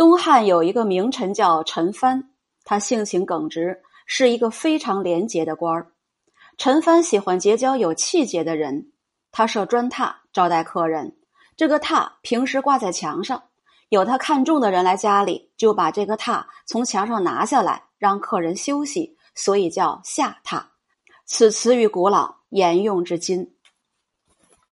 东汉有一个名臣叫陈蕃，他性情耿直，是一个非常廉洁的官儿。陈蕃喜欢结交有气节的人，他设砖榻招待客人。这个榻平时挂在墙上，有他看中的人来家里，就把这个榻从墙上拿下来，让客人休息，所以叫下榻。此词语古老，沿用至今。